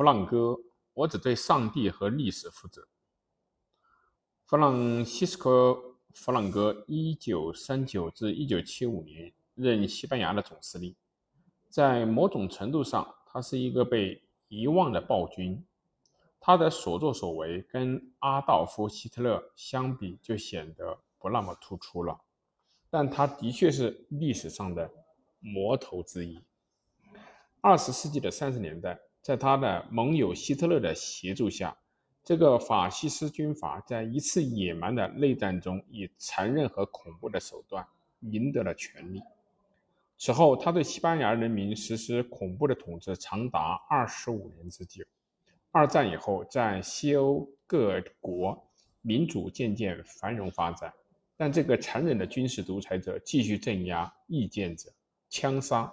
弗朗哥，我只对上帝和历史负责。弗朗西斯科·弗朗哥，一九三九至一九七五年任西班牙的总司令。在某种程度上，他是一个被遗忘的暴君。他的所作所为跟阿道夫·希特勒相比，就显得不那么突出了。但他的确是历史上的魔头之一。二十世纪的三十年代，在他的盟友希特勒的协助下，这个法西斯军阀在一次野蛮的内战中，以残忍和恐怖的手段赢得了权力。此后，他对西班牙人民实施恐怖的统治长达二十五年之久。二战以后，在西欧各国，民主渐渐繁荣发展，但这个残忍的军事独裁者继续镇压意见者，枪杀、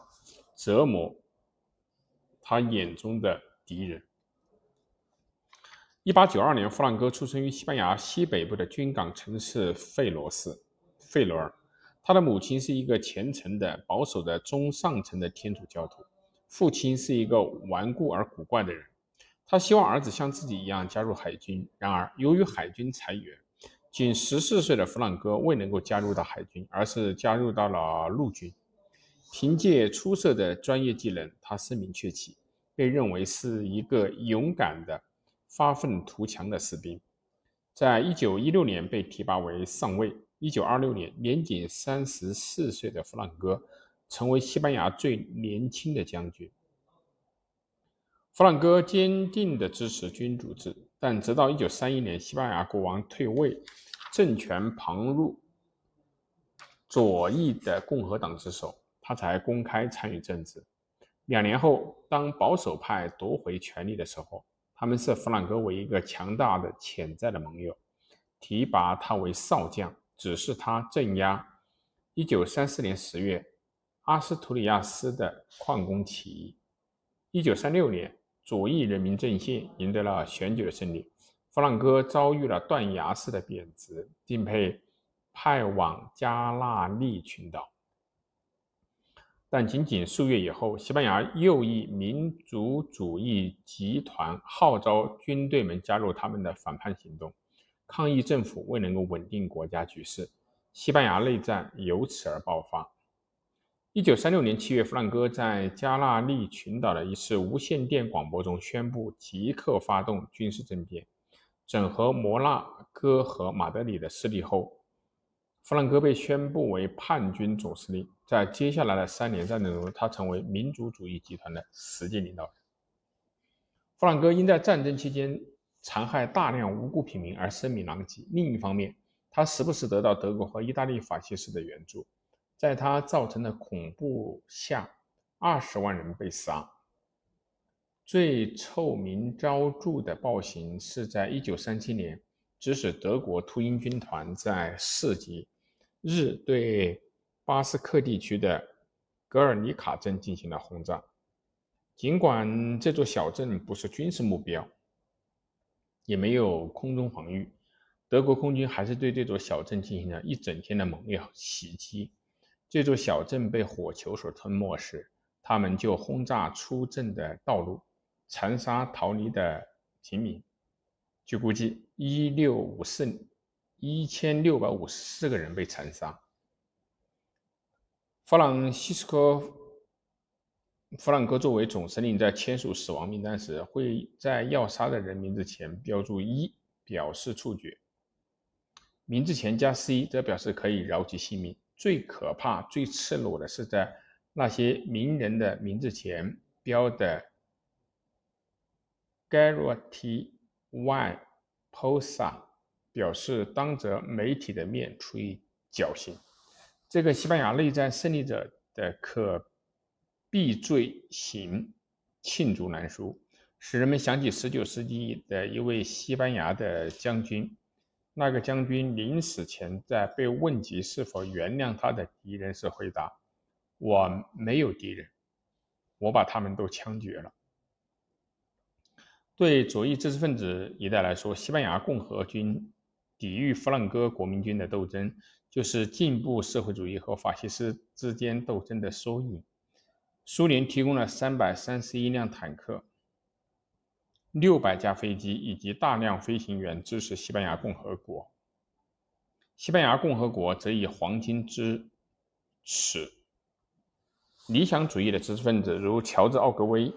折磨。他眼中的敌人。一八九二年，弗朗哥出生于西班牙西北部的军港城市费罗斯费罗尔。他的母亲是一个虔诚的、保守的中上层的天主教徒，父亲是一个顽固而古怪的人。他希望儿子像自己一样加入海军，然而由于海军裁员，仅十四岁的弗朗哥未能够加入到海军，而是加入到了陆军。凭借出色的专业技能，他声名鹊起，被认为是一个勇敢的、发愤图强的士兵。在一九一六年被提拔为上尉。一九二六年，年仅三十四岁的弗朗哥成为西班牙最年轻的将军。弗朗哥坚定地支持君主制，但直到一九三一年，西班牙国王退位，政权旁入左翼的共和党之手。他才公开参与政治。两年后，当保守派夺回权力的时候，他们视弗朗哥为一个强大的潜在的盟友，提拔他为少将，指示他镇压1934年10月阿斯图里亚斯的矿工起义。1936年，左翼人民阵线赢得了选举的胜利，弗朗哥遭遇了断崖式的贬值，并被派往加纳利群岛。但仅仅数月以后，西班牙右翼民族主义集团号召军队们加入他们的反叛行动，抗议政府未能够稳定国家局势，西班牙内战由此而爆发。一九三六年七月，弗朗哥在加纳利群岛的一次无线电广播中宣布即刻发动军事政变，整合摩纳哥和马德里的势力后。弗朗哥被宣布为叛军总司令，在接下来的三年战争中，他成为民族主义集团的实际领导人。弗朗哥因在战争期间残害大量无辜平民而声名狼藉。另一方面，他时不时得到德国和意大利法西斯的援助，在他造成的恐怖下，二十万人被杀。最臭名昭著的暴行是在1937年，指使德国秃鹰军团在四级。日对巴斯克地区的格尔尼卡镇进行了轰炸。尽管这座小镇不是军事目标，也没有空中防御，德国空军还是对这座小镇进行了一整天的猛烈袭击。这座小镇被火球所吞没时，他们就轰炸出镇的道路，残杀逃离的平民。据估计，一六五四。一千六百五十四个人被残杀。弗朗西斯科·弗朗哥作为总司令，在签署死亡名单时，会在要杀的人名字前标注一，表示处决；名字前加 C，则表示可以饶其性命。最可怕、最赤裸的是，在那些名人的名字前标的 “Garrote Y Posa”。表示当着媒体的面处以绞刑，这个西班牙内战胜利者的可避罪行罄竹难书，使人们想起19世纪的一位西班牙的将军。那个将军临死前在被问及是否原谅他的敌人时回答：“我没有敌人，我把他们都枪决了。”对左翼知识分子一代来说，西班牙共和军。抵御弗朗哥国民军的斗争，就是进步社会主义和法西斯之间斗争的缩影。苏联提供了三百三十一辆坦克，六百架飞机以及大量飞行员支持西班牙共和国。西班牙共和国则以黄金支持。理想主义的知识分子如乔治·奥格威、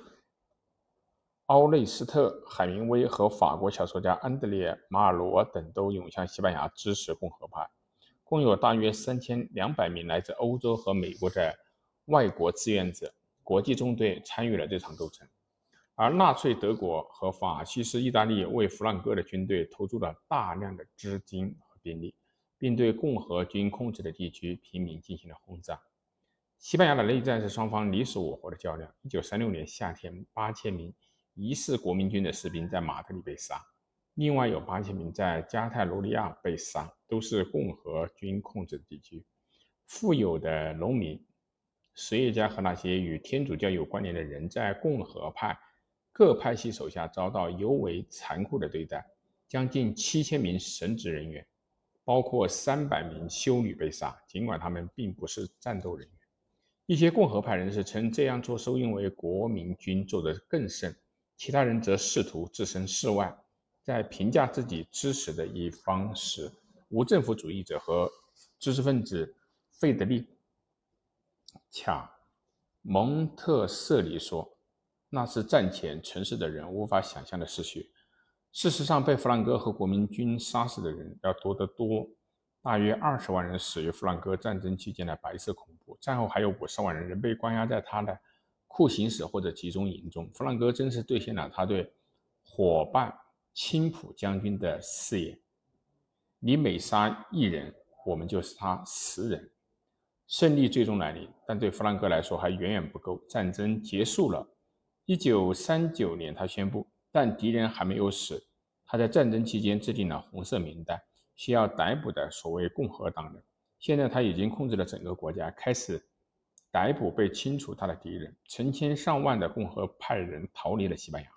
奥内斯特·海明威和法国小说家安德烈·马尔罗等都涌向西班牙支持共和派。共有大约三千两百名来自欧洲和美国的外国志愿者国际中队参与了这场斗争，而纳粹德国和法西斯意大利为弗朗哥的军队投入了大量的资金和兵力，并对共和军控制的地区平民进行了轰炸。西班牙的内战是双方你死我活的较量。一九三六年夏天，八千名疑似国民军的士兵在马德里被杀，另外有八千名在加泰罗尼亚被杀，都是共和军控制的地区。富有的农民、实业家和那些与天主教有关联的人，在共和派各派系手下遭到尤为残酷的对待。将近七千名神职人员，包括三百名修女被杀，尽管他们并不是战斗人员。一些共和派人士称这样做是因为国民军做得更甚，其他人则试图置身事外。在评价自己支持的一方时，无政府主义者和知识分子费德利卡·蒙特瑟里说：“那是战前城市的人无法想象的事实。事实上，被弗兰哥和国民军杀死的人要多得多。”大约二十万人死于弗兰哥战争期间的白色恐怖，战后还有五十万人仍被关押在他的酷刑室或者集中营中。弗兰哥真是兑现了他对伙伴青浦将军的誓言：“你每杀一人，我们就杀十人。”胜利最终来临，但对弗兰哥来说还远远不够。战争结束了，一九三九年他宣布，但敌人还没有死。他在战争期间制定了红色名单。需要逮捕的所谓共和党人，现在他已经控制了整个国家，开始逮捕被清除他的敌人。成千上万的共和派人逃离了西班牙。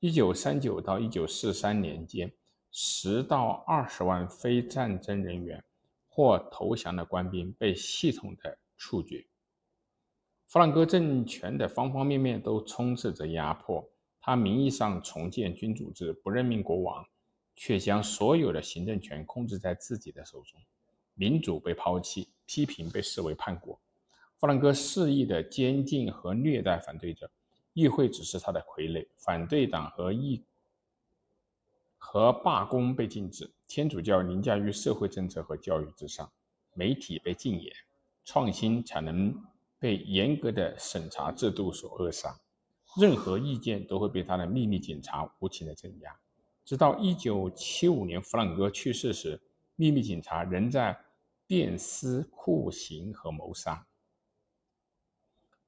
一九三九到一九四三年间，十到二十万非战争人员或投降的官兵被系统的处决。弗朗哥政权的方方面面都充斥着压迫。他名义上重建君主制，不任命国王。却将所有的行政权控制在自己的手中，民主被抛弃，批评被视为叛国。弗朗哥肆意的监禁和虐待反对者，议会只是他的傀儡。反对党和议和罢工被禁止，天主教凌驾于社会政策和教育之上，媒体被禁言，创新才能被严格的审查制度所扼杀。任何意见都会被他的秘密警察无情的镇压。直到1975年弗朗哥去世时，秘密警察仍在鞭尸、酷刑和谋杀。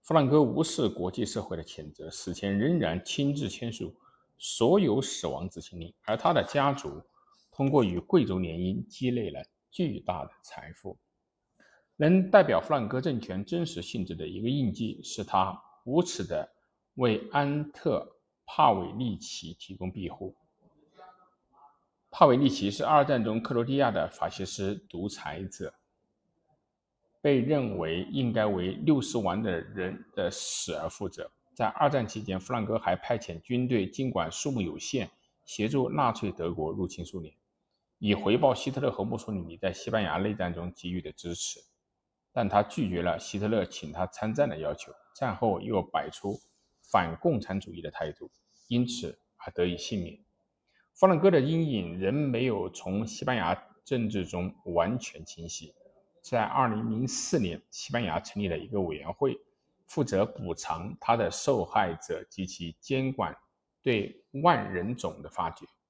弗朗哥无视国际社会的谴责，死前仍然亲自签署所有死亡执行令，而他的家族通过与贵族联姻积累了巨大的财富。能代表弗朗哥政权真实性质的一个印记，是他无耻地为安特帕韦利奇提供庇护。帕维利奇是二战中克罗地亚的法西斯独裁者，被认为应该为六十万的人的死而负责。在二战期间，弗朗哥还派遣军队，尽管数目有限，协助纳粹德国入侵苏联，以回报希特勒和墨索里尼在西班牙内战中给予的支持。但他拒绝了希特勒请他参战的要求，战后又摆出反共产主义的态度，因此而得以幸免。弗朗哥的阴影仍没有从西班牙政治中完全清晰。在二零零四年，西班牙成立了一个委员会，负责补偿他的受害者及其监管对万人种的发掘。